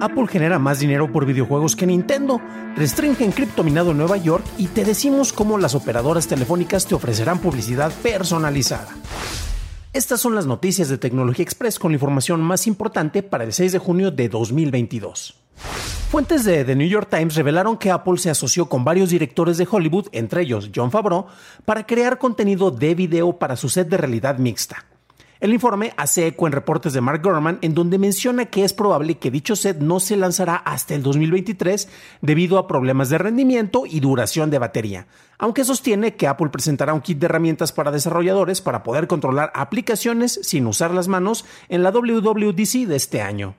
Apple genera más dinero por videojuegos que Nintendo, restringen criptominado en Nueva York y te decimos cómo las operadoras telefónicas te ofrecerán publicidad personalizada. Estas son las noticias de Tecnología Express con la información más importante para el 6 de junio de 2022. Fuentes de The New York Times revelaron que Apple se asoció con varios directores de Hollywood, entre ellos John Favreau, para crear contenido de video para su set de realidad mixta. El informe hace eco en reportes de Mark Gurman en donde menciona que es probable que dicho set no se lanzará hasta el 2023 debido a problemas de rendimiento y duración de batería, aunque sostiene que Apple presentará un kit de herramientas para desarrolladores para poder controlar aplicaciones sin usar las manos en la WWDC de este año.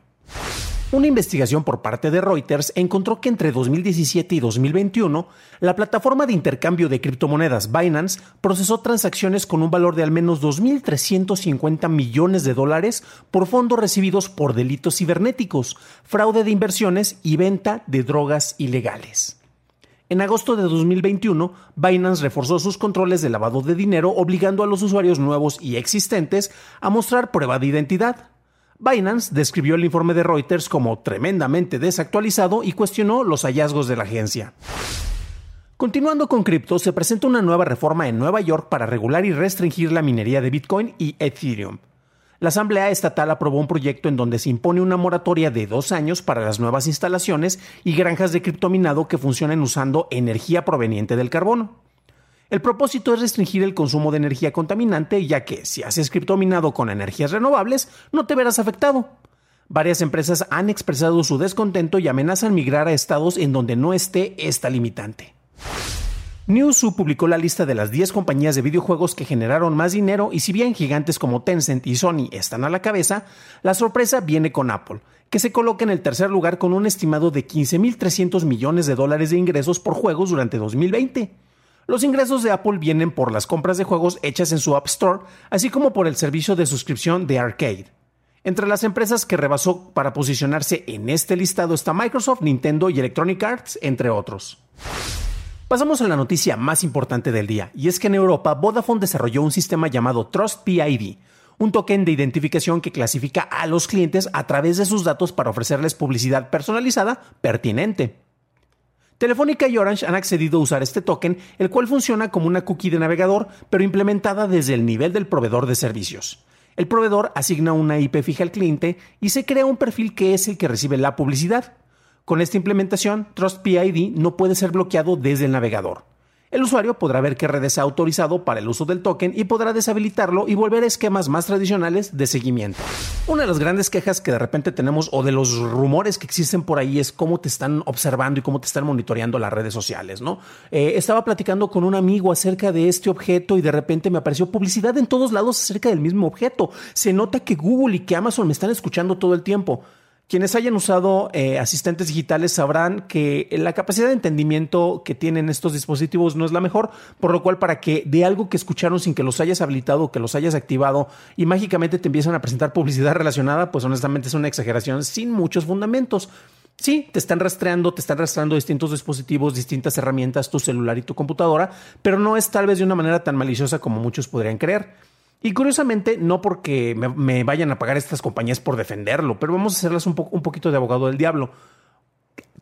Una investigación por parte de Reuters encontró que entre 2017 y 2021, la plataforma de intercambio de criptomonedas Binance procesó transacciones con un valor de al menos 2.350 millones de dólares por fondos recibidos por delitos cibernéticos, fraude de inversiones y venta de drogas ilegales. En agosto de 2021, Binance reforzó sus controles de lavado de dinero obligando a los usuarios nuevos y existentes a mostrar prueba de identidad. Binance describió el informe de Reuters como tremendamente desactualizado y cuestionó los hallazgos de la agencia. Continuando con cripto, se presenta una nueva reforma en Nueva York para regular y restringir la minería de Bitcoin y Ethereum. La Asamblea Estatal aprobó un proyecto en donde se impone una moratoria de dos años para las nuevas instalaciones y granjas de criptominado que funcionen usando energía proveniente del carbono. El propósito es restringir el consumo de energía contaminante, ya que si haces criptominado con energías renovables, no te verás afectado. Varias empresas han expresado su descontento y amenazan migrar a estados en donde no esté esta limitante. Newzoo publicó la lista de las 10 compañías de videojuegos que generaron más dinero y si bien gigantes como Tencent y Sony están a la cabeza, la sorpresa viene con Apple, que se coloca en el tercer lugar con un estimado de 15.300 millones de dólares de ingresos por juegos durante 2020. Los ingresos de Apple vienen por las compras de juegos hechas en su App Store, así como por el servicio de suscripción de Arcade. Entre las empresas que rebasó para posicionarse en este listado está Microsoft, Nintendo y Electronic Arts, entre otros. Pasamos a la noticia más importante del día, y es que en Europa Vodafone desarrolló un sistema llamado Trust PID, un token de identificación que clasifica a los clientes a través de sus datos para ofrecerles publicidad personalizada pertinente. Telefónica y Orange han accedido a usar este token, el cual funciona como una cookie de navegador, pero implementada desde el nivel del proveedor de servicios. El proveedor asigna una IP fija al cliente y se crea un perfil que es el que recibe la publicidad. Con esta implementación, Trust PID no puede ser bloqueado desde el navegador. El usuario podrá ver qué redes ha autorizado para el uso del token y podrá deshabilitarlo y volver a esquemas más tradicionales de seguimiento. Una de las grandes quejas que de repente tenemos o de los rumores que existen por ahí es cómo te están observando y cómo te están monitoreando las redes sociales, ¿no? Eh, estaba platicando con un amigo acerca de este objeto y de repente me apareció publicidad en todos lados acerca del mismo objeto. Se nota que Google y que Amazon me están escuchando todo el tiempo. Quienes hayan usado eh, asistentes digitales sabrán que la capacidad de entendimiento que tienen estos dispositivos no es la mejor, por lo cual para que de algo que escucharon sin que los hayas habilitado o que los hayas activado y mágicamente te empiezan a presentar publicidad relacionada, pues honestamente es una exageración sin muchos fundamentos. Sí, te están rastreando, te están rastreando distintos dispositivos, distintas herramientas, tu celular y tu computadora, pero no es tal vez de una manera tan maliciosa como muchos podrían creer. Y curiosamente, no porque me, vayan a pagar estas compañías por defenderlo, pero vamos a hacerlas un, un poquito de abogado del diablo.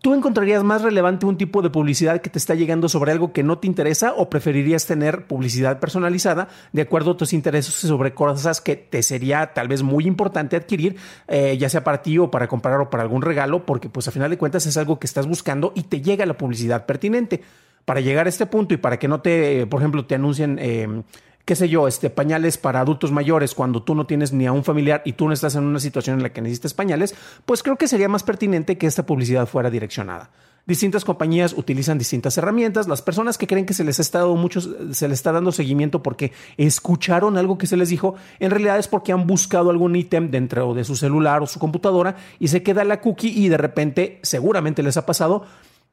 ¿Tú encontrarías más relevante un tipo de publicidad que te está llegando sobre algo que no te interesa o preferirías tener publicidad personalizada de acuerdo a tus intereses sobre cosas que te sería tal vez muy importante adquirir, eh, ya sea para ti o para comprar o para algún regalo, porque pues a final de cuentas es algo que estás buscando y te llega la publicidad pertinente? Para llegar a este punto y para que no te, por ejemplo, te anuncien... Eh, qué sé yo, este, pañales para adultos mayores cuando tú no tienes ni a un familiar y tú no estás en una situación en la que necesitas pañales, pues creo que sería más pertinente que esta publicidad fuera direccionada. Distintas compañías utilizan distintas herramientas. Las personas que creen que se les ha estado mucho, se les está dando seguimiento porque escucharon algo que se les dijo, en realidad es porque han buscado algún ítem dentro de su celular o su computadora y se queda la cookie y de repente, seguramente les ha pasado,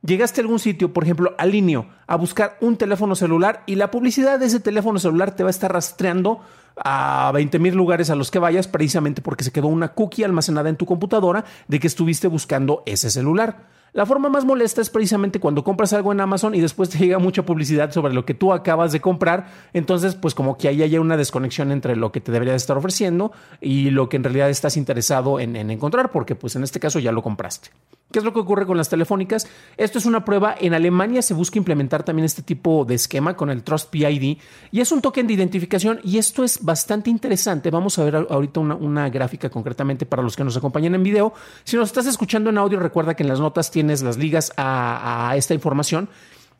Llegaste a algún sitio, por ejemplo, al Alineo, a buscar un teléfono celular y la publicidad de ese teléfono celular te va a estar rastreando a 20 mil lugares a los que vayas precisamente porque se quedó una cookie almacenada en tu computadora de que estuviste buscando ese celular. La forma más molesta es precisamente cuando compras algo en Amazon y después te llega mucha publicidad sobre lo que tú acabas de comprar. Entonces, pues como que ahí hay una desconexión entre lo que te debería estar ofreciendo y lo que en realidad estás interesado en, en encontrar, porque pues en este caso ya lo compraste. ¿Qué es lo que ocurre con las telefónicas? Esto es una prueba. En Alemania se busca implementar también este tipo de esquema con el Trust PID y es un token de identificación y esto es bastante interesante. Vamos a ver ahorita una, gráfica concretamente para los que nos acompañan en video. Si nos estás escuchando en audio, recuerda que en las notas tienes las ligas a, esta información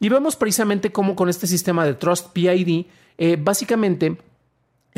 y vemos precisamente cómo con este sistema de Trust PID, eh, básicamente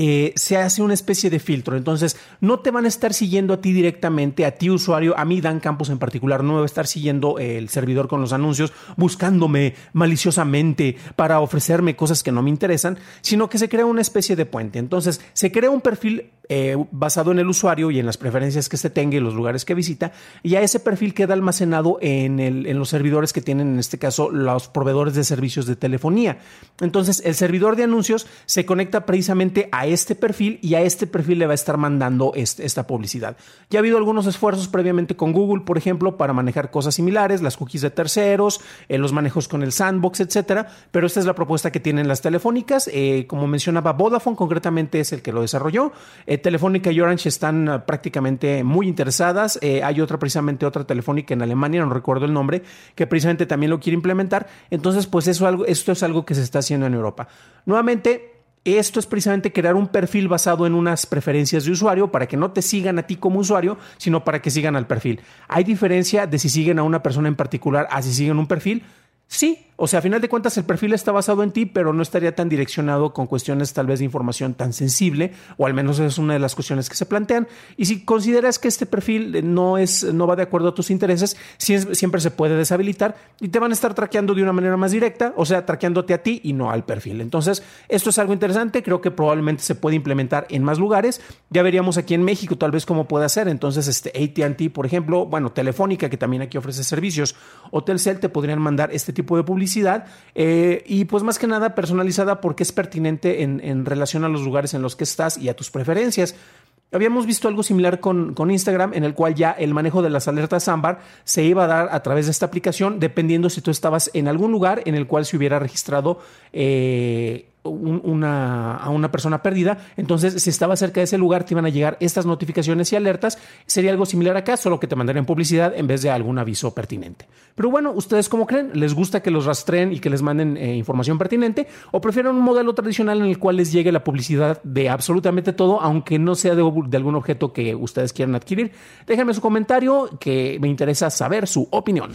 eh, se hace una especie de filtro. Entonces, no te van a estar siguiendo a ti directamente, a ti usuario, a mí Dan Campos en particular, no me va a estar siguiendo el servidor con los anuncios, buscándome maliciosamente para ofrecerme cosas que no me interesan, sino que se crea una especie de puente. Entonces, se crea un perfil eh, basado en el usuario y en las preferencias que se tenga y los lugares que visita, y a ese perfil queda almacenado en, los servidores que tienen, en este caso, los proveedores de servicios de telefonía. Entonces, el servidor de anuncios se conecta precisamente a este perfil y a este perfil le va a estar mandando este, esta publicidad. Ya ha habido algunos esfuerzos previamente con Google, por ejemplo, para manejar cosas similares, las cookies de terceros, eh, los manejos con el sandbox, etcétera, pero esta es la propuesta que tienen las telefónicas. Eh, como mencionaba Vodafone, concretamente es el que lo desarrolló. Telefónica y Orange están ah, prácticamente muy interesadas. Eh, hay otra, precisamente otra telefónica en Alemania, no recuerdo el nombre, que precisamente también lo quiere implementar. Entonces, pues eso, algo, esto es algo que se está haciendo en Europa. Nuevamente, esto es precisamente crear un perfil basado en unas preferencias de usuario para que no te sigan a ti como usuario, sino para que sigan al perfil. Hay diferencia de si siguen a una persona en particular a si siguen un perfil. Sí, o sea, a final de cuentas el perfil está basado en ti, pero no estaría tan direccionado con cuestiones tal vez de información tan sensible, o al menos es una de las cuestiones que se plantean. Y si consideras que este perfil no es, no va de acuerdo a tus intereses, siempre se puede deshabilitar y te van a estar traqueando de una manera más directa, o sea, traqueándote a ti y no al perfil. Entonces, esto es algo interesante, creo que probablemente se puede implementar en más lugares. Ya veríamos aquí en México tal vez cómo puede hacer. Entonces, este ATT, por ejemplo, bueno, Telefónica, que también aquí ofrece servicios, o Telcel te podrían mandar este tipo de publicidad eh, y pues más que nada personalizada porque es pertinente en, relación a los lugares en los que estás y a tus preferencias. Habíamos visto algo similar con, Instagram, en el cual ya el manejo de las alertas ámbar se iba a dar a través de esta aplicación, dependiendo si tú estabas en algún lugar en el cual se hubiera registrado eh, una, a una persona perdida. Entonces, si estaba cerca de ese lugar, te iban a llegar estas notificaciones y alertas. Sería algo similar acá, solo que te mandarían publicidad en vez de algún aviso pertinente. Pero bueno, ¿ustedes cómo creen? ¿Les gusta que los rastreen y que les manden eh, información pertinente? ¿O prefieren un modelo tradicional en el cual les llegue la publicidad de absolutamente todo, aunque no sea de, de algún objeto que ustedes quieran adquirir? Déjenme su comentario, que me interesa saber su opinión.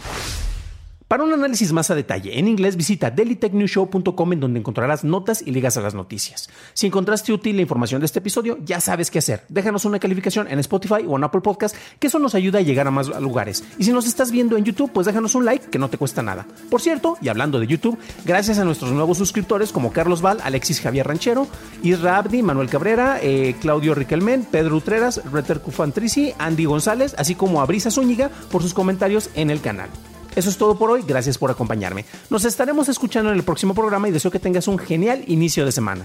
Para un análisis más a detalle en inglés, visita dailytechnewshow.com en donde encontrarás notas y ligas a las noticias. Si encontraste útil la información de este episodio, ya sabes qué hacer. Déjanos una calificación en Spotify o en Apple Podcast, que eso nos ayuda a llegar a más lugares. Y si nos estás viendo en YouTube, pues déjanos un like, que no te cuesta nada. Por cierto, y hablando de YouTube, gracias a nuestros nuevos suscriptores como Carlos Val, Alexis Javier Ranchero, Isra Abdi, Manuel Cabrera, eh, Claudio Riquelmen, Pedro Utreras, Reter Cufantrici, Andy González, así como a Brisa Zúñiga por sus comentarios en el canal. Eso es todo por hoy. Gracias por acompañarme. Nos estaremos escuchando en el próximo programa y deseo que tengas un genial inicio de semana.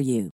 for you.